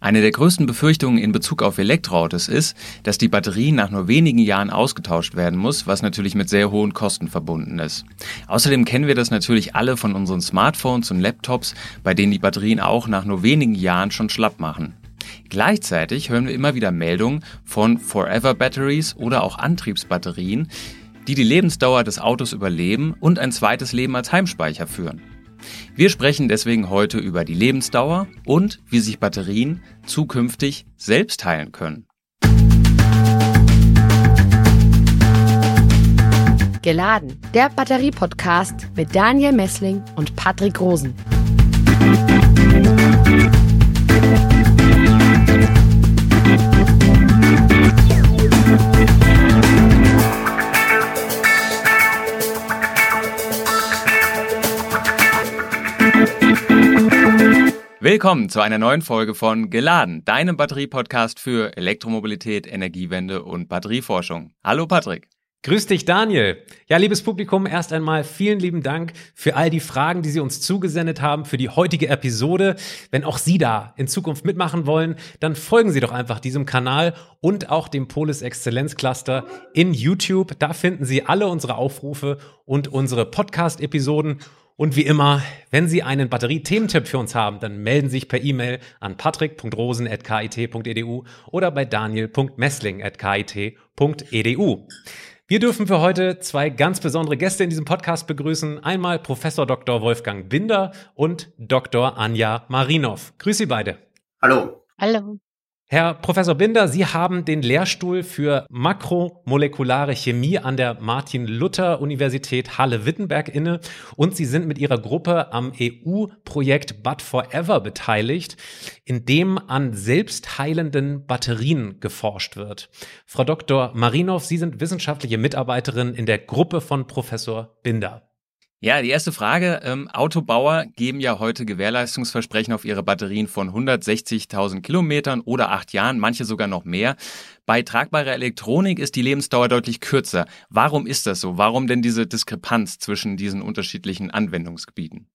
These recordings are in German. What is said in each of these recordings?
Eine der größten Befürchtungen in Bezug auf Elektroautos ist, dass die Batterie nach nur wenigen Jahren ausgetauscht werden muss, was natürlich mit sehr hohen Kosten verbunden ist. Außerdem kennen wir das natürlich alle von unseren Smartphones und Laptops, bei denen die Batterien auch nach nur wenigen Jahren schon schlapp machen. Gleichzeitig hören wir immer wieder Meldungen von Forever Batteries oder auch Antriebsbatterien, die die Lebensdauer des Autos überleben und ein zweites Leben als Heimspeicher führen. Wir sprechen deswegen heute über die Lebensdauer und wie sich Batterien zukünftig selbst heilen können. Geladen, der Batterie-Podcast mit Daniel Messling und Patrick Rosen. Willkommen zu einer neuen Folge von Geladen, deinem Batterie-Podcast für Elektromobilität, Energiewende und Batterieforschung. Hallo Patrick. Grüß dich, Daniel. Ja, liebes Publikum, erst einmal vielen lieben Dank für all die Fragen, die Sie uns zugesendet haben für die heutige Episode. Wenn auch Sie da in Zukunft mitmachen wollen, dann folgen Sie doch einfach diesem Kanal und auch dem Polis Exzellenz Cluster in YouTube. Da finden Sie alle unsere Aufrufe und unsere Podcast-Episoden. Und wie immer, wenn Sie einen Batterie-Thementipp für uns haben, dann melden Sie sich per E-Mail an patrick.rosen.kit.edu oder bei daniel.messling.kit.edu. Wir dürfen für heute zwei ganz besondere Gäste in diesem Podcast begrüßen. Einmal Professor Dr. Wolfgang Binder und Dr. Anja Marinov. Grüß Sie beide. Hallo. Hallo. Herr Professor Binder, Sie haben den Lehrstuhl für makromolekulare Chemie an der Martin-Luther-Universität Halle-Wittenberg inne und Sie sind mit Ihrer Gruppe am EU-Projekt But Forever beteiligt, in dem an selbstheilenden Batterien geforscht wird. Frau Dr. Marinov, Sie sind wissenschaftliche Mitarbeiterin in der Gruppe von Professor Binder. Ja, die erste Frage. Ähm, Autobauer geben ja heute Gewährleistungsversprechen auf ihre Batterien von 160.000 Kilometern oder acht Jahren, manche sogar noch mehr. Bei tragbarer Elektronik ist die Lebensdauer deutlich kürzer. Warum ist das so? Warum denn diese Diskrepanz zwischen diesen unterschiedlichen Anwendungsgebieten?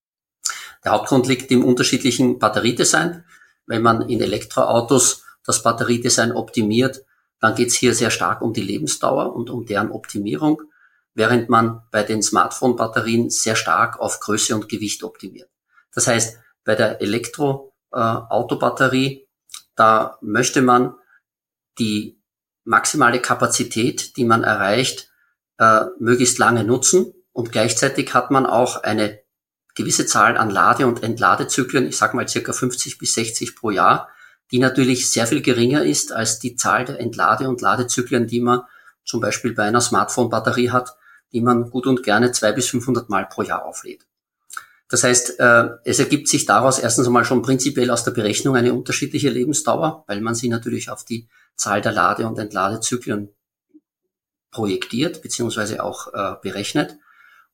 Der Hauptgrund liegt im unterschiedlichen Batteriedesign. Wenn man in Elektroautos das Batteriedesign optimiert, dann geht es hier sehr stark um die Lebensdauer und um deren Optimierung während man bei den Smartphone-Batterien sehr stark auf Größe und Gewicht optimiert. Das heißt, bei der Elektroautobatterie, äh, da möchte man die maximale Kapazität, die man erreicht, äh, möglichst lange nutzen und gleichzeitig hat man auch eine gewisse Zahl an Lade- und Entladezyklen, ich sage mal circa 50 bis 60 pro Jahr, die natürlich sehr viel geringer ist als die Zahl der Entlade- und Ladezyklen, die man zum Beispiel bei einer Smartphone-Batterie hat, die man gut und gerne zwei bis 500 Mal pro Jahr auflädt. Das heißt, äh, es ergibt sich daraus erstens einmal schon prinzipiell aus der Berechnung eine unterschiedliche Lebensdauer, weil man sie natürlich auf die Zahl der Lade- und Entladezyklen projektiert beziehungsweise auch äh, berechnet.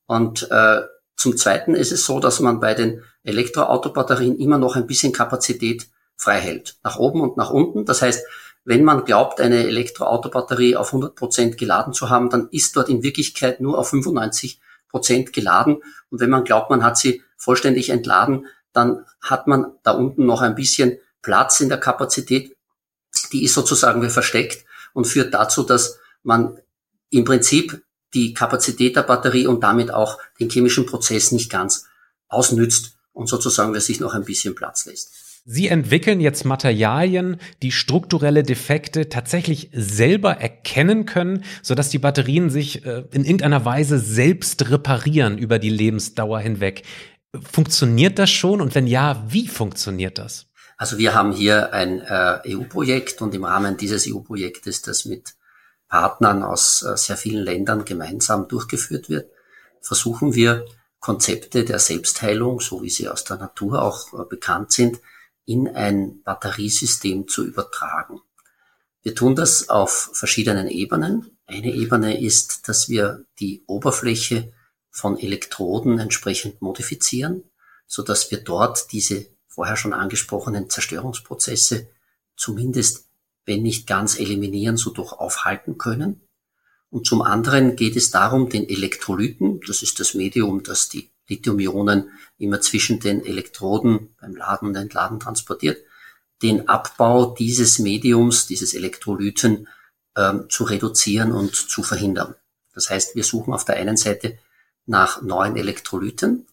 Und äh, zum Zweiten ist es so, dass man bei den Elektroautobatterien immer noch ein bisschen Kapazität frei hält, nach oben und nach unten. Das heißt, wenn man glaubt, eine Elektroautobatterie auf 100 Prozent geladen zu haben, dann ist dort in Wirklichkeit nur auf 95 Prozent geladen. Und wenn man glaubt, man hat sie vollständig entladen, dann hat man da unten noch ein bisschen Platz in der Kapazität. Die ist sozusagen versteckt und führt dazu, dass man im Prinzip die Kapazität der Batterie und damit auch den chemischen Prozess nicht ganz ausnützt und sozusagen sich noch ein bisschen Platz lässt. Sie entwickeln jetzt Materialien, die strukturelle Defekte tatsächlich selber erkennen können, sodass die Batterien sich äh, in irgendeiner Weise selbst reparieren über die Lebensdauer hinweg. Funktioniert das schon? Und wenn ja, wie funktioniert das? Also wir haben hier ein äh, EU-Projekt und im Rahmen dieses EU-Projektes, das mit Partnern aus äh, sehr vielen Ländern gemeinsam durchgeführt wird, versuchen wir Konzepte der Selbstheilung, so wie sie aus der Natur auch äh, bekannt sind, in ein Batteriesystem zu übertragen. Wir tun das auf verschiedenen Ebenen. Eine Ebene ist, dass wir die Oberfläche von Elektroden entsprechend modifizieren, so dass wir dort diese vorher schon angesprochenen Zerstörungsprozesse zumindest, wenn nicht ganz eliminieren, so doch aufhalten können. Und zum anderen geht es darum, den Elektrolyten, das ist das Medium, das die Lithium-Ionen immer zwischen den Elektroden beim Laden und Entladen transportiert, den Abbau dieses Mediums, dieses Elektrolyten ähm, zu reduzieren und zu verhindern. Das heißt, wir suchen auf der einen Seite nach neuen Elektrolyten,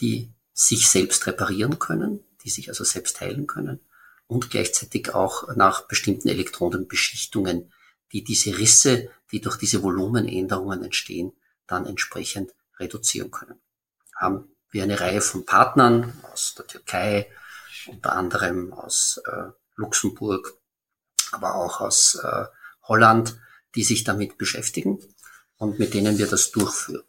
die sich selbst reparieren können, die sich also selbst heilen können und gleichzeitig auch nach bestimmten Elektronenbeschichtungen, die diese Risse, die durch diese Volumenänderungen entstehen, dann entsprechend reduzieren können. Haben wir eine Reihe von Partnern aus der Türkei, unter anderem aus äh, Luxemburg, aber auch aus äh, Holland, die sich damit beschäftigen und mit denen wir das durchführen.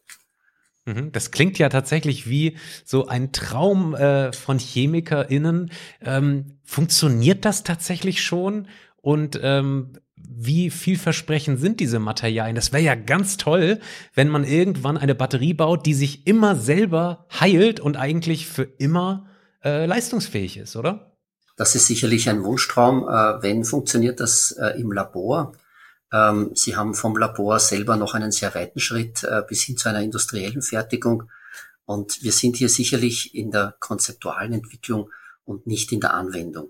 Mhm, das klingt ja tatsächlich wie so ein Traum äh, von ChemikerInnen. Ähm, funktioniert das tatsächlich schon? Und ähm, wie vielversprechend sind diese Materialien? Das wäre ja ganz toll, wenn man irgendwann eine Batterie baut, die sich immer selber heilt und eigentlich für immer äh, leistungsfähig ist, oder? Das ist sicherlich ein Wunschtraum. Äh, wenn funktioniert das äh, im Labor? Ähm, Sie haben vom Labor selber noch einen sehr weiten Schritt äh, bis hin zu einer industriellen Fertigung. Und wir sind hier sicherlich in der konzeptualen Entwicklung und nicht in der Anwendung.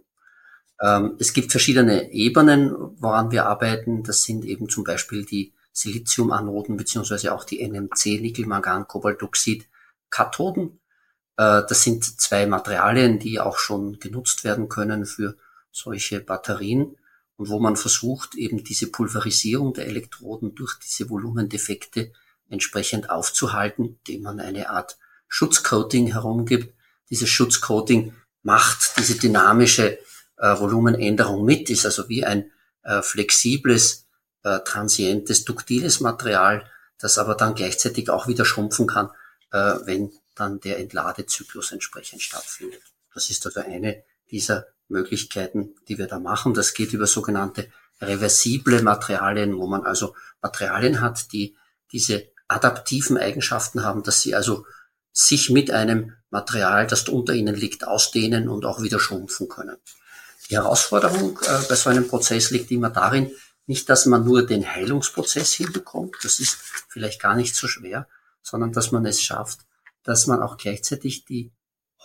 Ähm, es gibt verschiedene Ebenen, woran wir arbeiten. Das sind eben zum Beispiel die Siliziumanoden beziehungsweise auch die NMC, Nickel-Mangan, Kobaltoxid, Kathoden. Äh, das sind zwei Materialien, die auch schon genutzt werden können für solche Batterien und wo man versucht, eben diese Pulverisierung der Elektroden durch diese Volumendefekte entsprechend aufzuhalten, indem man eine Art Schutzcoating herumgibt. Dieses Schutzcoating macht diese dynamische äh, Volumenänderung mit, ist also wie ein äh, flexibles, äh, transientes, duktiles Material, das aber dann gleichzeitig auch wieder schrumpfen kann, äh, wenn dann der Entladezyklus entsprechend stattfindet. Das ist also eine dieser Möglichkeiten, die wir da machen. Das geht über sogenannte reversible Materialien, wo man also Materialien hat, die diese adaptiven Eigenschaften haben, dass sie also sich mit einem Material, das unter ihnen liegt, ausdehnen und auch wieder schrumpfen können. Die Herausforderung äh, bei so einem Prozess liegt immer darin, nicht, dass man nur den Heilungsprozess hinbekommt, das ist vielleicht gar nicht so schwer, sondern dass man es schafft, dass man auch gleichzeitig die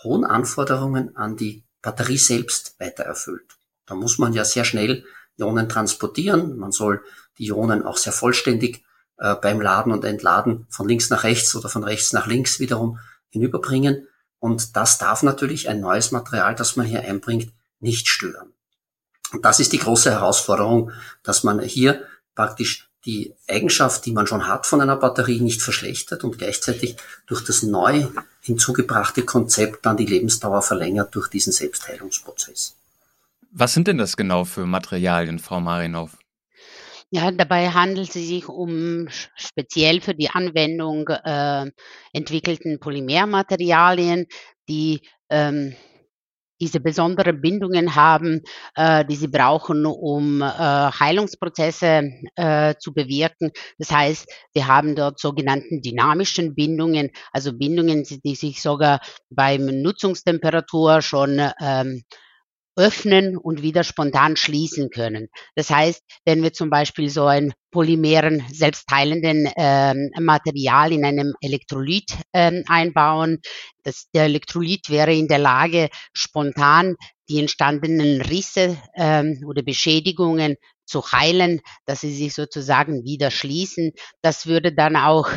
hohen Anforderungen an die Batterie selbst weiter erfüllt. Da muss man ja sehr schnell Ionen transportieren. Man soll die Ionen auch sehr vollständig äh, beim Laden und Entladen von links nach rechts oder von rechts nach links wiederum hinüberbringen. Und das darf natürlich ein neues Material, das man hier einbringt, nicht stören. Und das ist die große Herausforderung, dass man hier praktisch die Eigenschaft, die man schon hat von einer Batterie, nicht verschlechtert und gleichzeitig durch das neu hinzugebrachte Konzept dann die Lebensdauer verlängert durch diesen Selbstheilungsprozess. Was sind denn das genau für Materialien, Frau Marinov? Ja, dabei handelt es sich um speziell für die Anwendung äh, entwickelten Polymermaterialien, die ähm, diese besonderen Bindungen haben, äh, die sie brauchen, um äh, Heilungsprozesse äh, zu bewirken. Das heißt, wir haben dort sogenannten dynamischen Bindungen, also Bindungen, die sich sogar beim Nutzungstemperatur schon ähm, öffnen und wieder spontan schließen können. Das heißt, wenn wir zum Beispiel so ein polymeren, selbstheilenden ähm, Material in einem Elektrolyt ähm, einbauen, das, der Elektrolyt wäre in der Lage, spontan die entstandenen Risse ähm, oder Beschädigungen zu heilen, dass sie sich sozusagen wieder schließen. Das würde dann auch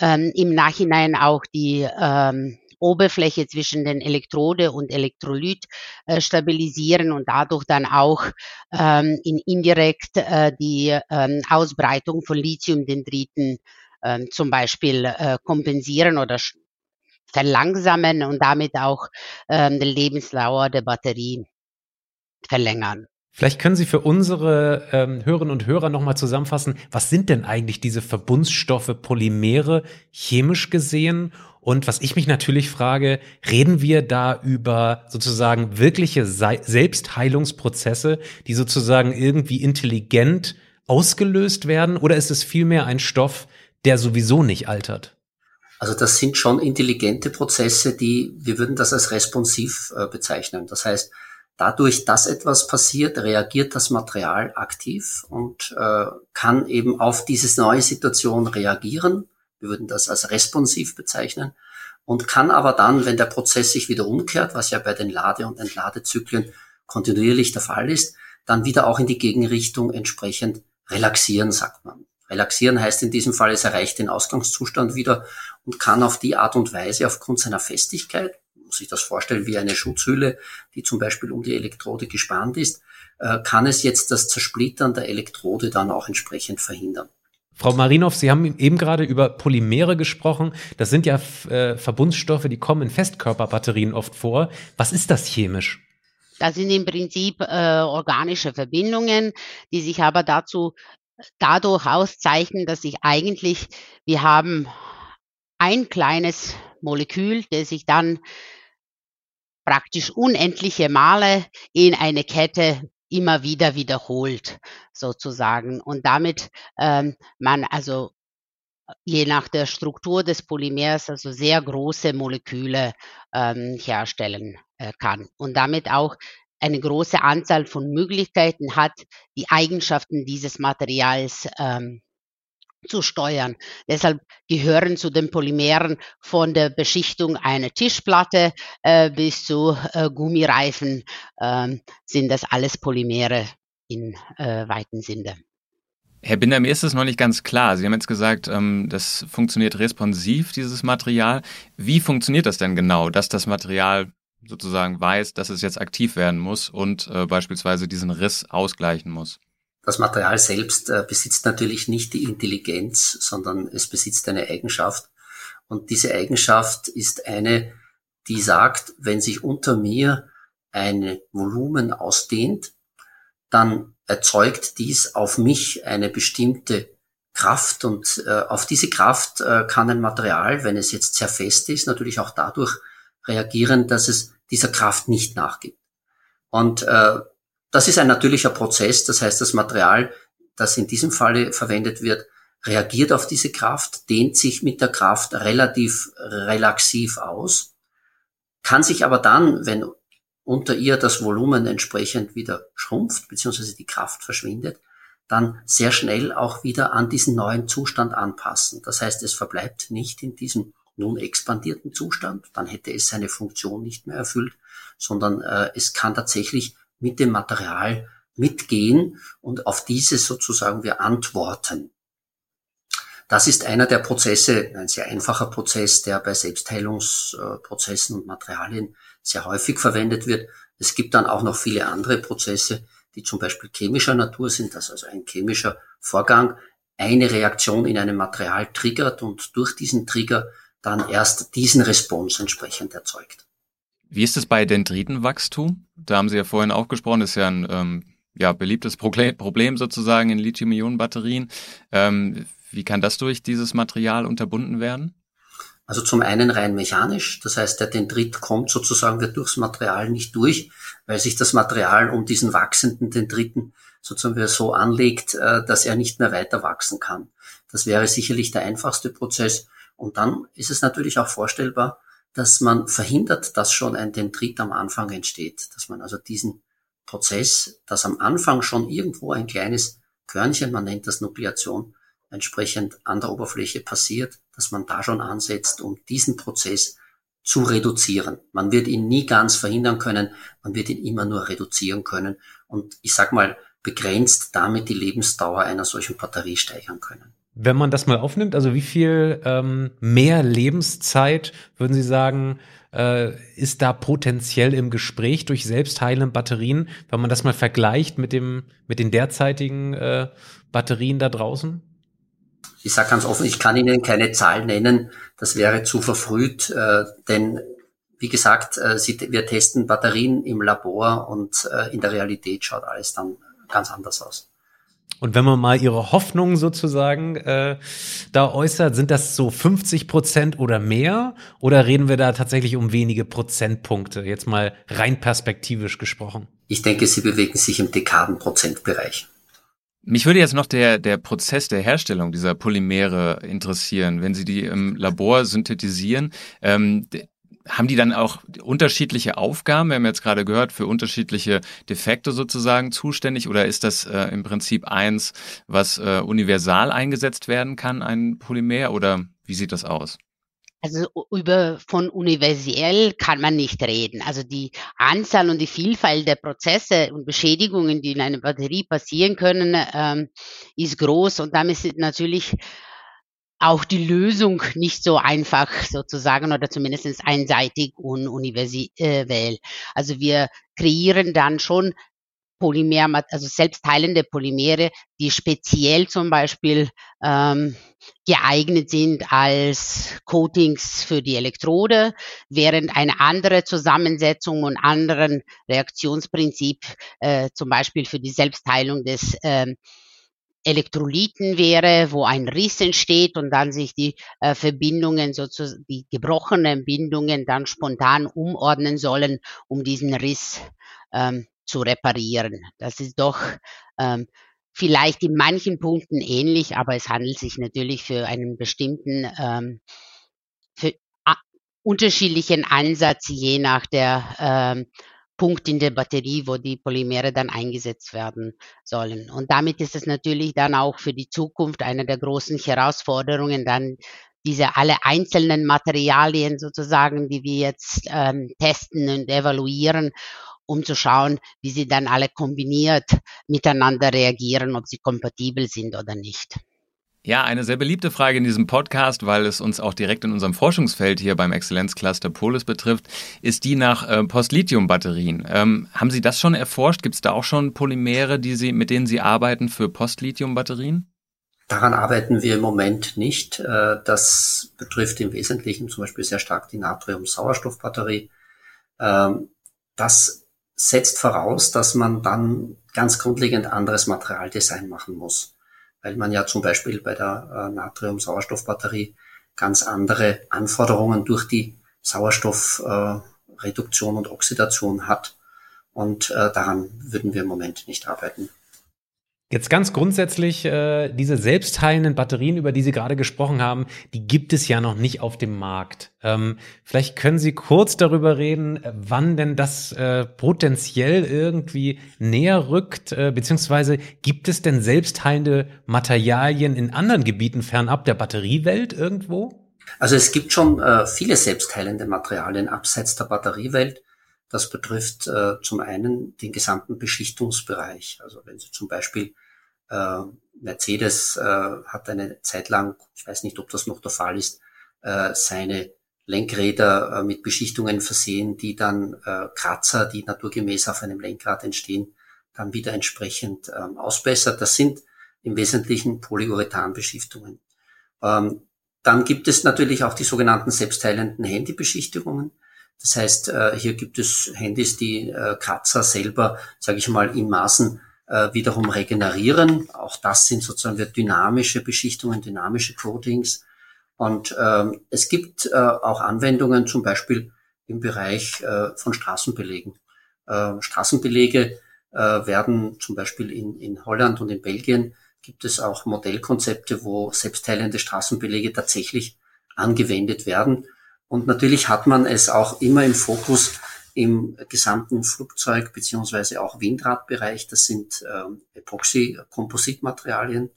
ähm, im Nachhinein auch die ähm, Oberfläche zwischen den Elektrode und Elektrolyt äh, stabilisieren und dadurch dann auch ähm, in indirekt äh, die ähm, Ausbreitung von Lithiumdendriten äh, zum Beispiel äh, kompensieren oder verlangsamen und damit auch ähm, die Lebensdauer der Batterie verlängern. Vielleicht können Sie für unsere ähm, Hörerinnen und Hörer nochmal zusammenfassen, was sind denn eigentlich diese Verbundstoffe, Polymere, chemisch gesehen und was ich mich natürlich frage, reden wir da über sozusagen wirkliche Selbstheilungsprozesse, die sozusagen irgendwie intelligent ausgelöst werden? Oder ist es vielmehr ein Stoff, der sowieso nicht altert? Also das sind schon intelligente Prozesse, die, wir würden das als responsiv äh, bezeichnen. Das heißt, dadurch, dass etwas passiert, reagiert das Material aktiv und äh, kann eben auf diese neue Situation reagieren wir würden das als responsiv bezeichnen und kann aber dann, wenn der Prozess sich wieder umkehrt, was ja bei den Lade- und Entladezyklen kontinuierlich der Fall ist, dann wieder auch in die Gegenrichtung entsprechend relaxieren, sagt man. Relaxieren heißt in diesem Fall, es erreicht den Ausgangszustand wieder und kann auf die Art und Weise aufgrund seiner Festigkeit, muss sich das vorstellen wie eine Schutzhülle, die zum Beispiel um die Elektrode gespannt ist, äh, kann es jetzt das Zersplittern der Elektrode dann auch entsprechend verhindern. Frau Marinov, Sie haben eben gerade über Polymere gesprochen. Das sind ja äh, Verbundstoffe, die kommen in Festkörperbatterien oft vor. Was ist das chemisch? Das sind im Prinzip äh, organische Verbindungen, die sich aber dazu dadurch auszeichnen, dass sich eigentlich, wir haben ein kleines Molekül, das sich dann praktisch unendliche Male in eine Kette immer wieder wiederholt, sozusagen. Und damit ähm, man also je nach der Struktur des Polymers also sehr große Moleküle ähm, herstellen äh, kann und damit auch eine große Anzahl von Möglichkeiten hat, die Eigenschaften dieses Materials ähm, zu steuern. Deshalb gehören zu den Polymeren von der Beschichtung einer Tischplatte äh, bis zu äh, Gummireifen äh, sind das alles Polymere in äh, weiten Sinne. Herr Binder, mir ist es noch nicht ganz klar. Sie haben jetzt gesagt, ähm, das funktioniert responsiv, dieses Material. Wie funktioniert das denn genau, dass das Material sozusagen weiß, dass es jetzt aktiv werden muss und äh, beispielsweise diesen Riss ausgleichen muss? Das Material selbst äh, besitzt natürlich nicht die Intelligenz, sondern es besitzt eine Eigenschaft. Und diese Eigenschaft ist eine, die sagt, wenn sich unter mir ein Volumen ausdehnt, dann erzeugt dies auf mich eine bestimmte Kraft und äh, auf diese Kraft äh, kann ein Material, wenn es jetzt sehr fest ist, natürlich auch dadurch reagieren, dass es dieser Kraft nicht nachgibt. Und äh, das ist ein natürlicher Prozess, das heißt, das Material, das in diesem Falle verwendet wird, reagiert auf diese Kraft, dehnt sich mit der Kraft relativ relaxiv aus, kann sich aber dann, wenn unter ihr das Volumen entsprechend wieder schrumpft, beziehungsweise die Kraft verschwindet, dann sehr schnell auch wieder an diesen neuen Zustand anpassen. Das heißt, es verbleibt nicht in diesem nun expandierten Zustand, dann hätte es seine Funktion nicht mehr erfüllt, sondern äh, es kann tatsächlich mit dem Material mitgehen und auf dieses sozusagen wir antworten. Das ist einer der Prozesse, ein sehr einfacher Prozess, der bei Selbstheilungsprozessen und Materialien sehr häufig verwendet wird. Es gibt dann auch noch viele andere Prozesse, die zum Beispiel chemischer Natur sind, dass also ein chemischer Vorgang eine Reaktion in einem Material triggert und durch diesen Trigger dann erst diesen Response entsprechend erzeugt. Wie ist es bei Dendritenwachstum? Da haben Sie ja vorhin auch gesprochen, das ist ja ein ähm, ja, beliebtes Problem sozusagen in Lithium-Ionen-Batterien. Ähm, wie kann das durch dieses Material unterbunden werden? Also zum einen rein mechanisch, das heißt, der Dendrit kommt sozusagen, durchs Material nicht durch, weil sich das Material um diesen wachsenden Dendriten sozusagen so anlegt, äh, dass er nicht mehr weiter wachsen kann. Das wäre sicherlich der einfachste Prozess. Und dann ist es natürlich auch vorstellbar, dass man verhindert, dass schon ein Dendrit am Anfang entsteht, dass man also diesen Prozess, dass am Anfang schon irgendwo ein kleines Körnchen, man nennt das Nukleation, entsprechend an der Oberfläche passiert, dass man da schon ansetzt, um diesen Prozess zu reduzieren. Man wird ihn nie ganz verhindern können, man wird ihn immer nur reduzieren können und ich sag mal begrenzt damit die Lebensdauer einer solchen Batterie steigern können. Wenn man das mal aufnimmt, also wie viel ähm, mehr Lebenszeit, würden Sie sagen, äh, ist da potenziell im Gespräch durch selbstheilende Batterien, wenn man das mal vergleicht mit, dem, mit den derzeitigen äh, Batterien da draußen? Ich sage ganz offen, ich kann Ihnen keine Zahl nennen, das wäre zu verfrüht, äh, denn wie gesagt, äh, Sie, wir testen Batterien im Labor und äh, in der Realität schaut alles dann ganz anders aus. Und wenn man mal ihre Hoffnungen sozusagen äh, da äußert, sind das so 50 Prozent oder mehr? Oder reden wir da tatsächlich um wenige Prozentpunkte? Jetzt mal rein perspektivisch gesprochen. Ich denke, sie bewegen sich im Dekadenprozentbereich. Mich würde jetzt noch der, der Prozess der Herstellung dieser Polymere interessieren. Wenn Sie die im Labor synthetisieren, ähm, haben die dann auch unterschiedliche Aufgaben? Wir haben jetzt gerade gehört, für unterschiedliche Defekte sozusagen zuständig oder ist das äh, im Prinzip eins, was äh, universal eingesetzt werden kann, ein Polymer oder wie sieht das aus? Also über von universell kann man nicht reden. Also die Anzahl und die Vielfalt der Prozesse und Beschädigungen, die in einer Batterie passieren können, ähm, ist groß und damit ist natürlich auch die Lösung nicht so einfach sozusagen oder zumindest einseitig und universell. Also wir kreieren dann schon Polymer, also selbstheilende Polymere, die speziell zum Beispiel ähm, geeignet sind als Coatings für die Elektrode, während eine andere Zusammensetzung und anderen Reaktionsprinzip äh, zum Beispiel für die Selbstheilung des ähm, Elektrolyten wäre, wo ein Riss entsteht und dann sich die äh, Verbindungen, sozusagen die gebrochenen Bindungen dann spontan umordnen sollen, um diesen Riss ähm, zu reparieren. Das ist doch ähm, vielleicht in manchen Punkten ähnlich, aber es handelt sich natürlich für einen bestimmten, ähm, für unterschiedlichen Ansatz je nach der ähm, Punkt in der Batterie, wo die Polymere dann eingesetzt werden sollen. Und damit ist es natürlich dann auch für die Zukunft eine der großen Herausforderungen, dann diese alle einzelnen Materialien sozusagen, die wir jetzt ähm, testen und evaluieren um zu schauen, wie sie dann alle kombiniert miteinander reagieren, ob sie kompatibel sind oder nicht. Ja, eine sehr beliebte Frage in diesem Podcast, weil es uns auch direkt in unserem Forschungsfeld hier beim Exzellenzcluster Polis betrifft, ist die nach äh, Post-Lithium-Batterien. Ähm, haben Sie das schon erforscht? Gibt es da auch schon Polymere, die Sie, mit denen Sie arbeiten für Post-Lithium-Batterien? Daran arbeiten wir im Moment nicht. Äh, das betrifft im Wesentlichen zum Beispiel sehr stark die Natrium-Sauerstoff-Batterie. Ähm, das setzt voraus, dass man dann ganz grundlegend anderes Materialdesign machen muss, weil man ja zum Beispiel bei der äh, Natrium-Sauerstoff-Batterie ganz andere Anforderungen durch die Sauerstoffreduktion äh, und Oxidation hat. Und äh, daran würden wir im Moment nicht arbeiten. Jetzt ganz grundsätzlich, äh, diese selbstheilenden Batterien, über die Sie gerade gesprochen haben, die gibt es ja noch nicht auf dem Markt. Ähm, vielleicht können Sie kurz darüber reden, wann denn das äh, potenziell irgendwie näher rückt, äh, beziehungsweise gibt es denn selbstheilende Materialien in anderen Gebieten fernab der Batteriewelt irgendwo? Also es gibt schon äh, viele selbstheilende Materialien abseits der Batteriewelt. Das betrifft äh, zum einen den gesamten Beschichtungsbereich. Also wenn Sie zum Beispiel äh, Mercedes äh, hat eine Zeit lang, ich weiß nicht, ob das noch der Fall ist, äh, seine Lenkräder äh, mit Beschichtungen versehen, die dann äh, Kratzer, die naturgemäß auf einem Lenkrad entstehen, dann wieder entsprechend ähm, ausbessert. Das sind im Wesentlichen Polyurethanbeschichtungen. Ähm, dann gibt es natürlich auch die sogenannten selbstheilenden Handybeschichtungen. Das heißt, äh, hier gibt es Handys, die äh, Kratzer selber, sage ich mal, in Maßen äh, wiederum regenerieren. Auch das sind sozusagen dynamische Beschichtungen, dynamische Coatings. Und ähm, es gibt auch Anwendungen zum Beispiel im Bereich von Straßenbelegen. Äh, Straßenbelege werden zum Beispiel in, in Holland und in Belgien gibt es auch Modellkonzepte, wo selbstheilende Straßenbelege tatsächlich angewendet werden. Und natürlich hat man es auch immer im Fokus, im gesamten Flugzeug beziehungsweise auch Windradbereich. Das sind ähm, Epoxy-Kompositmaterialien.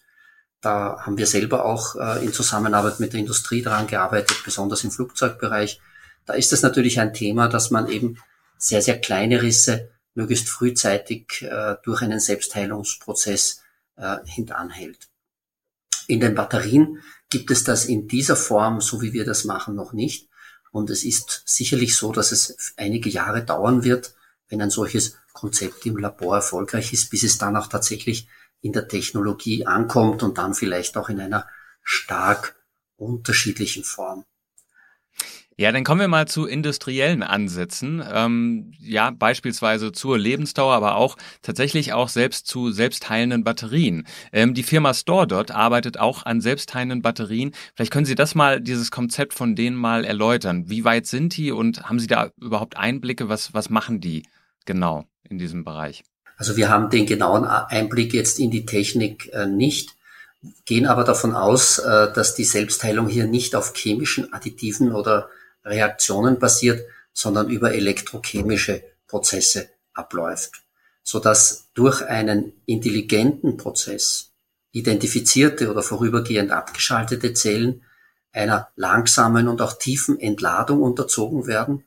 Da haben wir selber auch äh, in Zusammenarbeit mit der Industrie daran gearbeitet, besonders im Flugzeugbereich. Da ist es natürlich ein Thema, dass man eben sehr, sehr kleine Risse möglichst frühzeitig äh, durch einen Selbstheilungsprozess äh, hintanhält. In den Batterien gibt es das in dieser Form, so wie wir das machen, noch nicht. Und es ist sicherlich so, dass es einige Jahre dauern wird, wenn ein solches Konzept im Labor erfolgreich ist, bis es dann auch tatsächlich in der Technologie ankommt und dann vielleicht auch in einer stark unterschiedlichen Form. Ja, dann kommen wir mal zu industriellen Ansätzen. Ähm, ja, beispielsweise zur Lebensdauer, aber auch tatsächlich auch selbst zu selbstheilenden Batterien. Ähm, die Firma StoreDot arbeitet auch an selbstheilenden Batterien. Vielleicht können Sie das mal, dieses Konzept von denen mal erläutern. Wie weit sind die und haben Sie da überhaupt Einblicke? Was, was machen die genau in diesem Bereich? Also wir haben den genauen Einblick jetzt in die Technik äh, nicht gehen aber davon aus, äh, dass die Selbstheilung hier nicht auf chemischen Additiven oder Reaktionen basiert, sondern über elektrochemische Prozesse abläuft, so dass durch einen intelligenten Prozess identifizierte oder vorübergehend abgeschaltete Zellen einer langsamen und auch tiefen Entladung unterzogen werden,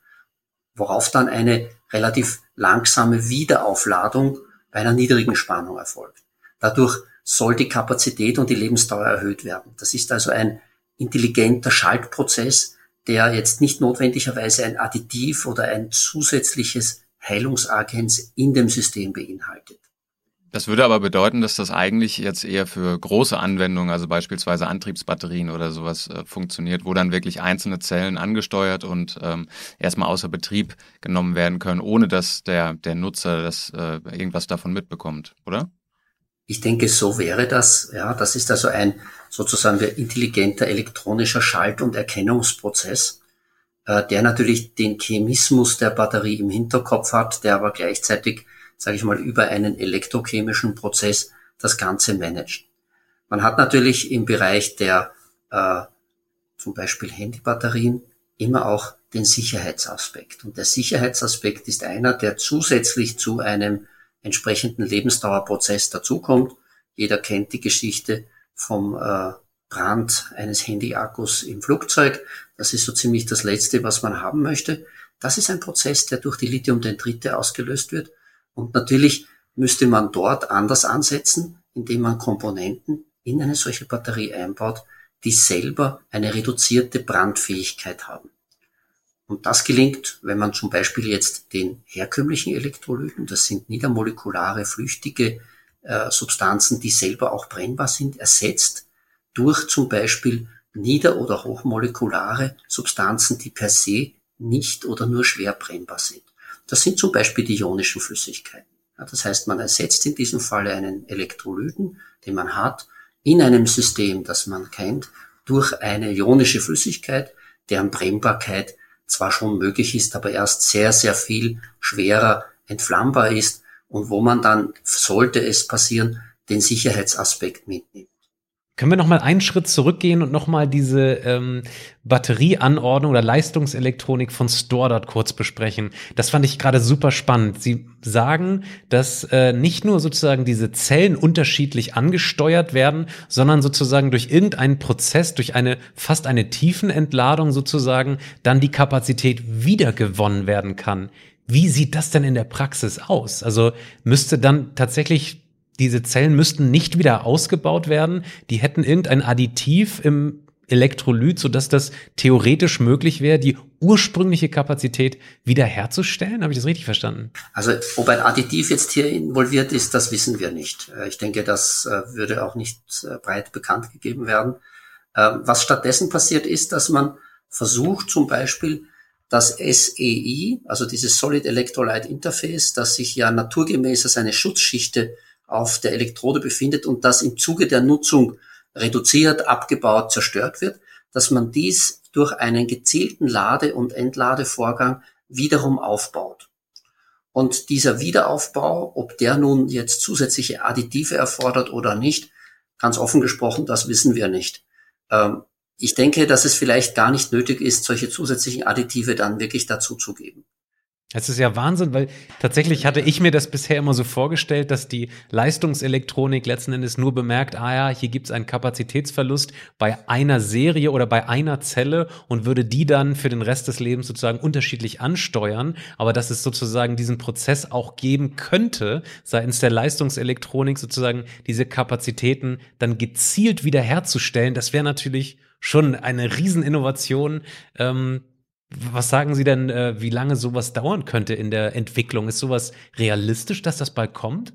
worauf dann eine relativ langsame Wiederaufladung bei einer niedrigen Spannung erfolgt. Dadurch soll die Kapazität und die Lebensdauer erhöht werden. Das ist also ein intelligenter Schaltprozess, der jetzt nicht notwendigerweise ein Additiv oder ein zusätzliches Heilungsagens in dem System beinhaltet. Das würde aber bedeuten, dass das eigentlich jetzt eher für große Anwendungen, also beispielsweise Antriebsbatterien oder sowas, äh, funktioniert, wo dann wirklich einzelne Zellen angesteuert und ähm, erstmal außer Betrieb genommen werden können, ohne dass der, der Nutzer das äh, irgendwas davon mitbekommt, oder? Ich denke, so wäre das. Ja, das ist also ein sozusagen intelligenter elektronischer Schalt- und Erkennungsprozess, äh, der natürlich den Chemismus der Batterie im Hinterkopf hat, der aber gleichzeitig sage ich mal, über einen elektrochemischen Prozess das Ganze managt. Man hat natürlich im Bereich der äh, zum Beispiel Handybatterien immer auch den Sicherheitsaspekt. Und der Sicherheitsaspekt ist einer, der zusätzlich zu einem entsprechenden Lebensdauerprozess dazukommt. Jeder kennt die Geschichte vom äh, Brand eines Handyakkus im Flugzeug. Das ist so ziemlich das Letzte, was man haben möchte. Das ist ein Prozess, der durch die Lithiumdendrite ausgelöst wird und natürlich müsste man dort anders ansetzen, indem man Komponenten in eine solche Batterie einbaut, die selber eine reduzierte Brandfähigkeit haben. Und das gelingt, wenn man zum Beispiel jetzt den herkömmlichen Elektrolyten, das sind niedermolekulare, flüchtige äh, Substanzen, die selber auch brennbar sind, ersetzt durch zum Beispiel nieder- oder hochmolekulare Substanzen, die per se nicht oder nur schwer brennbar sind. Das sind zum Beispiel die ionischen Flüssigkeiten. Ja, das heißt, man ersetzt in diesem Falle einen Elektrolyten, den man hat, in einem System, das man kennt, durch eine ionische Flüssigkeit, deren Brennbarkeit zwar schon möglich ist, aber erst sehr, sehr viel schwerer entflammbar ist und wo man dann, sollte es passieren, den Sicherheitsaspekt mitnimmt. Können wir noch mal einen Schritt zurückgehen und noch mal diese ähm, Batterieanordnung oder Leistungselektronik von Store dort kurz besprechen? Das fand ich gerade super spannend. Sie sagen, dass äh, nicht nur sozusagen diese Zellen unterschiedlich angesteuert werden, sondern sozusagen durch irgendeinen Prozess, durch eine fast eine Tiefenentladung sozusagen, dann die Kapazität wiedergewonnen werden kann. Wie sieht das denn in der Praxis aus? Also müsste dann tatsächlich diese Zellen müssten nicht wieder ausgebaut werden. Die hätten irgendein Additiv im Elektrolyt, sodass das theoretisch möglich wäre, die ursprüngliche Kapazität wiederherzustellen? Habe ich das richtig verstanden? Also ob ein Additiv jetzt hier involviert ist, das wissen wir nicht. Äh, ich denke, das äh, würde auch nicht äh, breit bekannt gegeben werden. Ähm, was stattdessen passiert ist, dass man versucht zum Beispiel das SEI, also dieses Solid Electrolyte Interface, das sich ja naturgemäß als eine Schutzschichte auf der Elektrode befindet und das im Zuge der Nutzung reduziert, abgebaut, zerstört wird, dass man dies durch einen gezielten Lade- und Entladevorgang wiederum aufbaut. Und dieser Wiederaufbau, ob der nun jetzt zusätzliche Additive erfordert oder nicht, ganz offen gesprochen, das wissen wir nicht. Ähm, ich denke, dass es vielleicht gar nicht nötig ist, solche zusätzlichen Additive dann wirklich dazu zu geben. Es ist ja Wahnsinn, weil tatsächlich hatte ich mir das bisher immer so vorgestellt, dass die Leistungselektronik letzten Endes nur bemerkt, ah ja, hier gibt es einen Kapazitätsverlust bei einer Serie oder bei einer Zelle und würde die dann für den Rest des Lebens sozusagen unterschiedlich ansteuern. Aber dass es sozusagen diesen Prozess auch geben könnte, seitens der Leistungselektronik sozusagen diese Kapazitäten dann gezielt wiederherzustellen, das wäre natürlich schon eine Rieseninnovation, ähm, was sagen Sie denn, äh, wie lange sowas dauern könnte in der Entwicklung? Ist sowas realistisch, dass das bald kommt?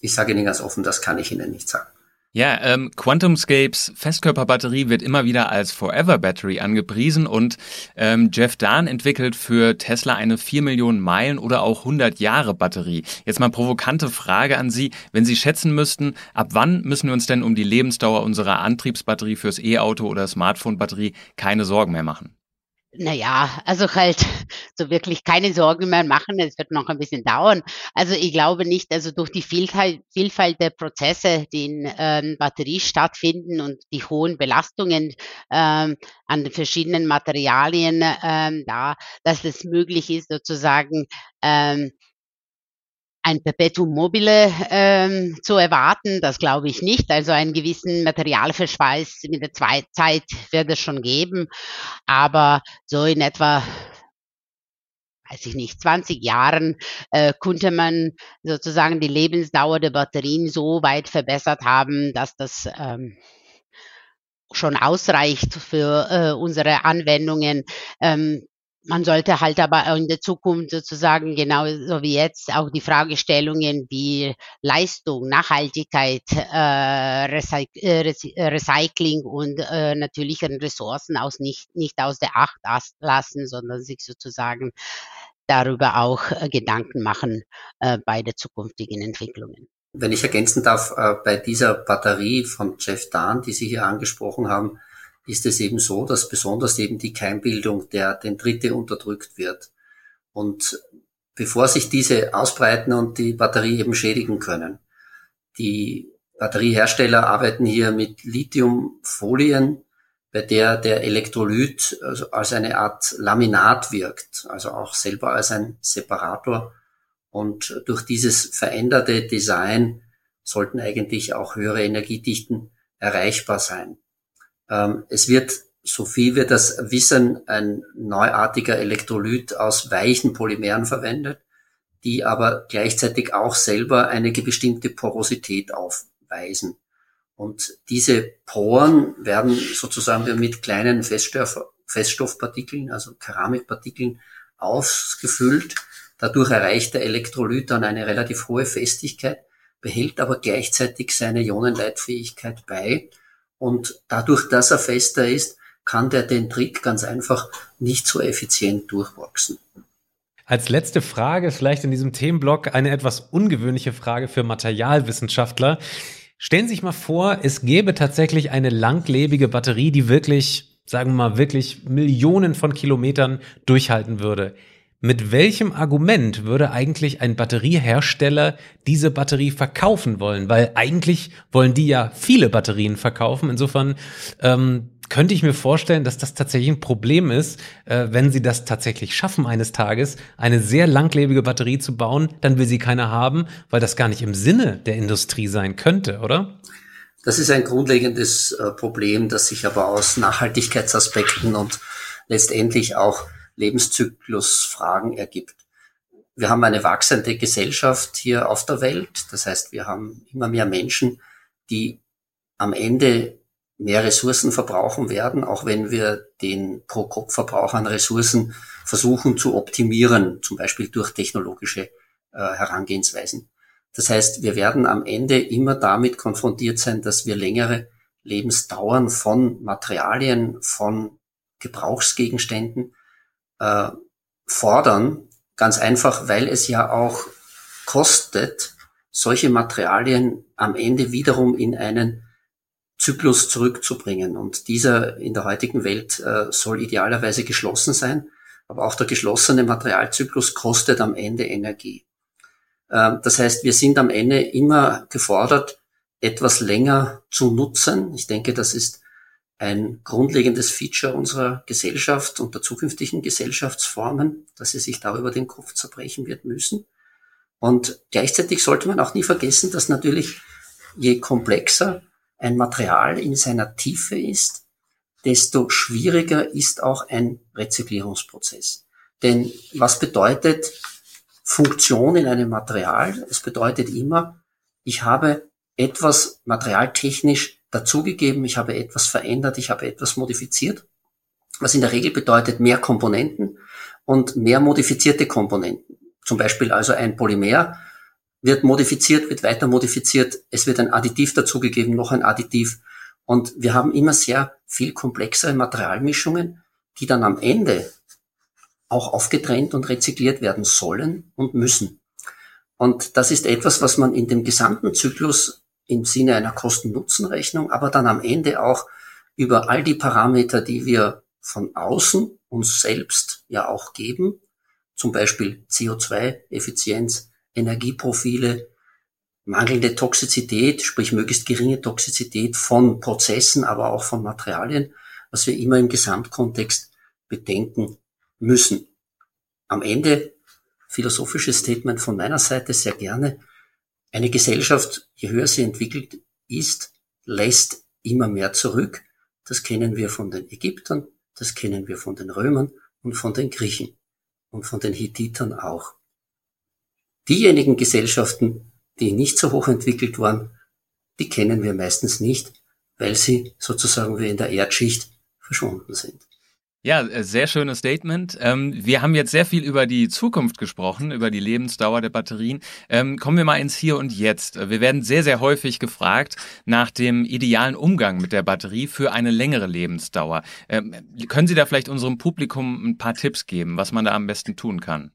Ich sage Ihnen ganz offen, das kann ich Ihnen nicht sagen. Ja, ähm, QuantumScapes Festkörperbatterie wird immer wieder als Forever Battery angepriesen und ähm, Jeff Dahn entwickelt für Tesla eine 4 Millionen Meilen oder auch 100 Jahre Batterie. Jetzt mal provokante Frage an Sie. Wenn Sie schätzen müssten, ab wann müssen wir uns denn um die Lebensdauer unserer Antriebsbatterie fürs E-Auto oder Smartphone-Batterie keine Sorgen mehr machen? Naja, also halt so wirklich keine Sorgen mehr machen. Es wird noch ein bisschen dauern. Also ich glaube nicht, also durch die Vielfalt, Vielfalt der Prozesse, die in ähm, Batterie stattfinden und die hohen Belastungen ähm, an den verschiedenen Materialien ähm, da, dass es möglich ist, sozusagen ähm, ein Perpetuum mobile ähm, zu erwarten. Das glaube ich nicht. Also einen gewissen Materialverschweiß mit der Zeit wird es schon geben. Aber so in etwa weiß ich nicht, 20 Jahren äh, konnte man sozusagen die Lebensdauer der Batterien so weit verbessert haben, dass das ähm, schon ausreicht für äh, unsere Anwendungen. Ähm, man sollte halt aber in der Zukunft sozusagen genauso wie jetzt auch die Fragestellungen wie Leistung, Nachhaltigkeit, äh, Recy äh, Recycling und äh, natürlichen Ressourcen aus nicht, nicht aus der Acht lassen, sondern sich sozusagen darüber auch äh, Gedanken machen äh, bei der zukünftigen Entwicklungen. Wenn ich ergänzen darf, äh, bei dieser Batterie von Jeff Dahn, die Sie hier angesprochen haben, ist es eben so, dass besonders eben die Keimbildung der Dendrite unterdrückt wird. Und bevor sich diese ausbreiten und die Batterie eben schädigen können. Die Batteriehersteller arbeiten hier mit Lithiumfolien, bei der der Elektrolyt also als eine Art Laminat wirkt, also auch selber als ein Separator. Und durch dieses veränderte Design sollten eigentlich auch höhere Energiedichten erreichbar sein. Ähm, es wird, so viel wir das wissen, ein neuartiger Elektrolyt aus weichen Polymeren verwendet, die aber gleichzeitig auch selber eine bestimmte Porosität aufweisen. Und diese Poren werden sozusagen mit kleinen Feststoff, Feststoffpartikeln, also Keramikpartikeln, ausgefüllt. Dadurch erreicht der Elektrolyt dann eine relativ hohe Festigkeit, behält aber gleichzeitig seine Ionenleitfähigkeit bei. Und dadurch, dass er fester ist, kann der Dendrit ganz einfach nicht so effizient durchwachsen. Als letzte Frage, vielleicht in diesem Themenblock, eine etwas ungewöhnliche Frage für Materialwissenschaftler. Stellen Sie sich mal vor, es gäbe tatsächlich eine langlebige Batterie, die wirklich, sagen wir mal, wirklich Millionen von Kilometern durchhalten würde. Mit welchem Argument würde eigentlich ein Batteriehersteller diese Batterie verkaufen wollen? Weil eigentlich wollen die ja viele Batterien verkaufen. Insofern ähm, könnte ich mir vorstellen, dass das tatsächlich ein Problem ist, äh, wenn sie das tatsächlich schaffen, eines Tages eine sehr langlebige Batterie zu bauen, dann will sie keine haben, weil das gar nicht im Sinne der Industrie sein könnte, oder? Das ist ein grundlegendes äh, Problem, das sich aber aus Nachhaltigkeitsaspekten und letztendlich auch Lebenszyklusfragen ergibt. Wir haben eine wachsende Gesellschaft hier auf der Welt. Das heißt, wir haben immer mehr Menschen, die am Ende mehr Ressourcen verbrauchen werden, auch wenn wir den Pro-Kopf-Verbrauch an Ressourcen versuchen zu optimieren, zum Beispiel durch technologische äh, Herangehensweisen. Das heißt, wir werden am Ende immer damit konfrontiert sein, dass wir längere Lebensdauern von Materialien, von Gebrauchsgegenständen äh, fordern, ganz einfach, weil es ja auch kostet, solche Materialien am Ende wiederum in einen Zyklus zurückzubringen. Und dieser in der heutigen Welt äh, soll idealerweise geschlossen sein, aber auch der geschlossene Materialzyklus kostet am Ende Energie. Äh, das heißt, wir sind am Ende immer gefordert, etwas länger zu nutzen. Ich denke, das ist ein grundlegendes Feature unserer Gesellschaft und der zukünftigen Gesellschaftsformen, dass sie sich darüber den Kopf zerbrechen wird müssen. Und gleichzeitig sollte man auch nie vergessen, dass natürlich je komplexer ein Material in seiner Tiefe ist, desto schwieriger ist auch ein Rezyklierungsprozess. Denn was bedeutet Funktion in einem Material? Es bedeutet immer, ich habe etwas materialtechnisch dazugegeben, ich habe etwas verändert, ich habe etwas modifiziert, was in der Regel bedeutet mehr Komponenten und mehr modifizierte Komponenten. Zum Beispiel also ein Polymer wird modifiziert, wird weiter modifiziert, es wird ein Additiv dazugegeben, noch ein Additiv. Und wir haben immer sehr viel komplexere Materialmischungen, die dann am Ende auch aufgetrennt und rezykliert werden sollen und müssen. Und das ist etwas, was man in dem gesamten Zyklus im Sinne einer Kosten-Nutzen-Rechnung, aber dann am Ende auch über all die Parameter, die wir von außen uns selbst ja auch geben, zum Beispiel CO2-Effizienz, Energieprofile, mangelnde Toxizität, sprich möglichst geringe Toxizität von Prozessen, aber auch von Materialien, was wir immer im Gesamtkontext bedenken müssen. Am Ende philosophisches Statement von meiner Seite sehr gerne. Eine Gesellschaft, je höher sie entwickelt ist, lässt immer mehr zurück. Das kennen wir von den Ägyptern, das kennen wir von den Römern und von den Griechen und von den Hittitern auch. Diejenigen Gesellschaften, die nicht so hoch entwickelt waren, die kennen wir meistens nicht, weil sie sozusagen wie in der Erdschicht verschwunden sind. Ja, äh, sehr schönes Statement. Ähm, wir haben jetzt sehr viel über die Zukunft gesprochen, über die Lebensdauer der Batterien. Ähm, kommen wir mal ins Hier und Jetzt. Äh, wir werden sehr, sehr häufig gefragt nach dem idealen Umgang mit der Batterie für eine längere Lebensdauer. Ähm, können Sie da vielleicht unserem Publikum ein paar Tipps geben, was man da am besten tun kann?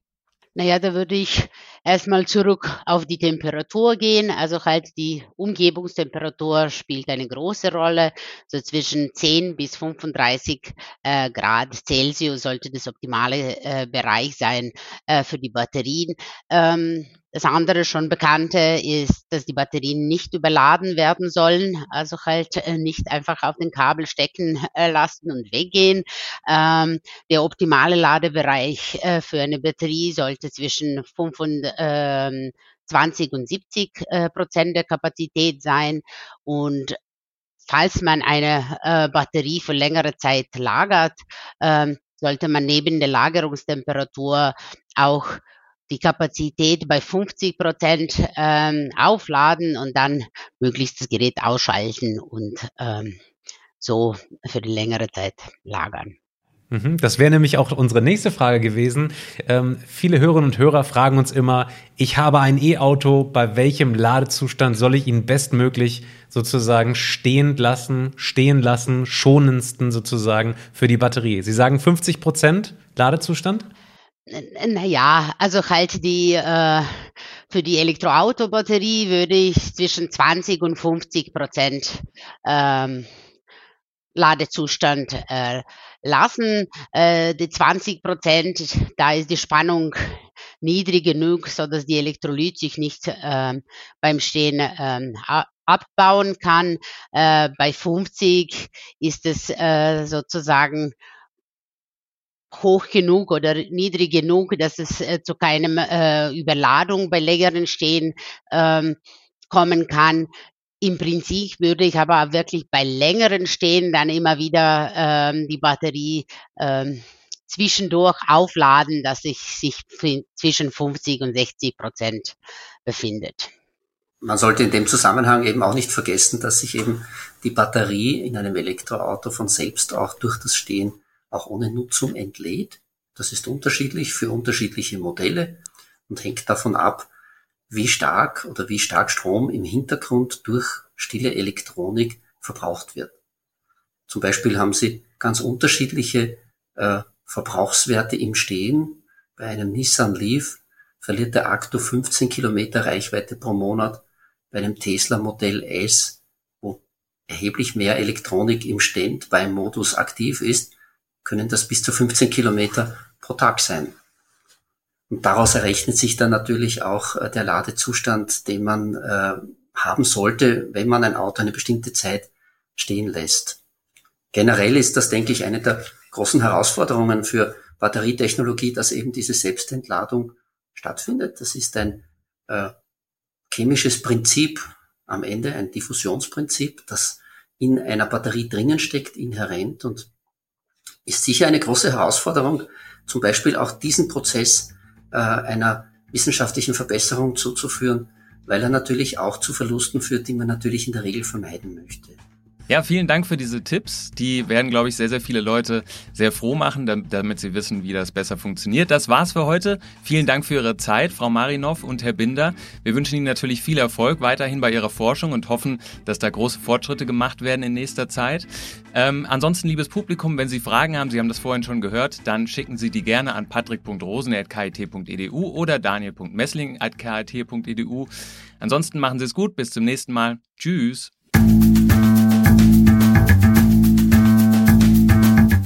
Naja, da würde ich erstmal zurück auf die Temperatur gehen. Also halt die Umgebungstemperatur spielt eine große Rolle. So zwischen 10 bis 35 äh, Grad Celsius sollte das optimale äh, Bereich sein äh, für die Batterien. Ähm, das andere schon bekannte ist, dass die Batterien nicht überladen werden sollen, also halt äh, nicht einfach auf den Kabel stecken äh, lassen und weggehen. Ähm, der optimale Ladebereich äh, für eine Batterie sollte zwischen 5 und 20 und 70 Prozent der Kapazität sein und falls man eine äh, Batterie für längere Zeit lagert, ähm, sollte man neben der Lagerungstemperatur auch die Kapazität bei 50 Prozent ähm, aufladen und dann möglichst das Gerät ausschalten und ähm, so für die längere Zeit lagern. Mhm, das wäre nämlich auch unsere nächste Frage gewesen. Ähm, viele Hörerinnen und Hörer fragen uns immer, ich habe ein E-Auto, bei welchem Ladezustand soll ich ihn bestmöglich sozusagen stehen lassen, stehen lassen, schonendsten sozusagen für die Batterie? Sie sagen 50 Prozent Ladezustand? Naja, also halt die, äh, für die Elektroautobatterie würde ich zwischen 20 und 50 Prozent ähm, Ladezustand äh, lassen. Äh, die 20 Prozent, da ist die Spannung niedrig genug, so dass die Elektrolyt sich nicht äh, beim Stehen äh, abbauen kann. Äh, bei 50 ist es äh, sozusagen hoch genug oder niedrig genug, dass es äh, zu keinem äh, Überladung bei längeren Stehen ähm, kommen kann. Im Prinzip würde ich aber wirklich bei längeren Stehen dann immer wieder ähm, die Batterie ähm, zwischendurch aufladen, dass sich sich zwischen 50 und 60 Prozent befindet. Man sollte in dem Zusammenhang eben auch nicht vergessen, dass sich eben die Batterie in einem Elektroauto von selbst auch durch das Stehen auch ohne Nutzung entlädt. Das ist unterschiedlich für unterschiedliche Modelle und hängt davon ab, wie stark oder wie stark Strom im Hintergrund durch stille Elektronik verbraucht wird. Zum Beispiel haben Sie ganz unterschiedliche äh, Verbrauchswerte im Stehen. Bei einem Nissan Leaf verliert der Akku 15 Kilometer Reichweite pro Monat. Bei einem Tesla Modell S, wo erheblich mehr Elektronik im Standby-Modus aktiv ist, können das bis zu 15 Kilometer pro Tag sein. Und daraus errechnet sich dann natürlich auch äh, der Ladezustand, den man äh, haben sollte, wenn man ein Auto eine bestimmte Zeit stehen lässt. Generell ist das, denke ich, eine der großen Herausforderungen für Batterietechnologie, dass eben diese Selbstentladung stattfindet. Das ist ein äh, chemisches Prinzip am Ende, ein Diffusionsprinzip, das in einer Batterie drinnen steckt, inhärent und ist sicher eine große Herausforderung, zum Beispiel auch diesen Prozess äh, einer wissenschaftlichen Verbesserung zuzuführen, weil er natürlich auch zu Verlusten führt, die man natürlich in der Regel vermeiden möchte. Ja, vielen Dank für diese Tipps. Die werden, glaube ich, sehr, sehr viele Leute sehr froh machen, damit sie wissen, wie das besser funktioniert. Das war's für heute. Vielen Dank für Ihre Zeit, Frau Marinov und Herr Binder. Wir wünschen Ihnen natürlich viel Erfolg weiterhin bei Ihrer Forschung und hoffen, dass da große Fortschritte gemacht werden in nächster Zeit. Ähm, ansonsten, liebes Publikum, wenn Sie Fragen haben, Sie haben das vorhin schon gehört, dann schicken Sie die gerne an patrick.rosen.kit.edu oder daniel.messling.kit.edu. Ansonsten machen Sie es gut. Bis zum nächsten Mal. Tschüss.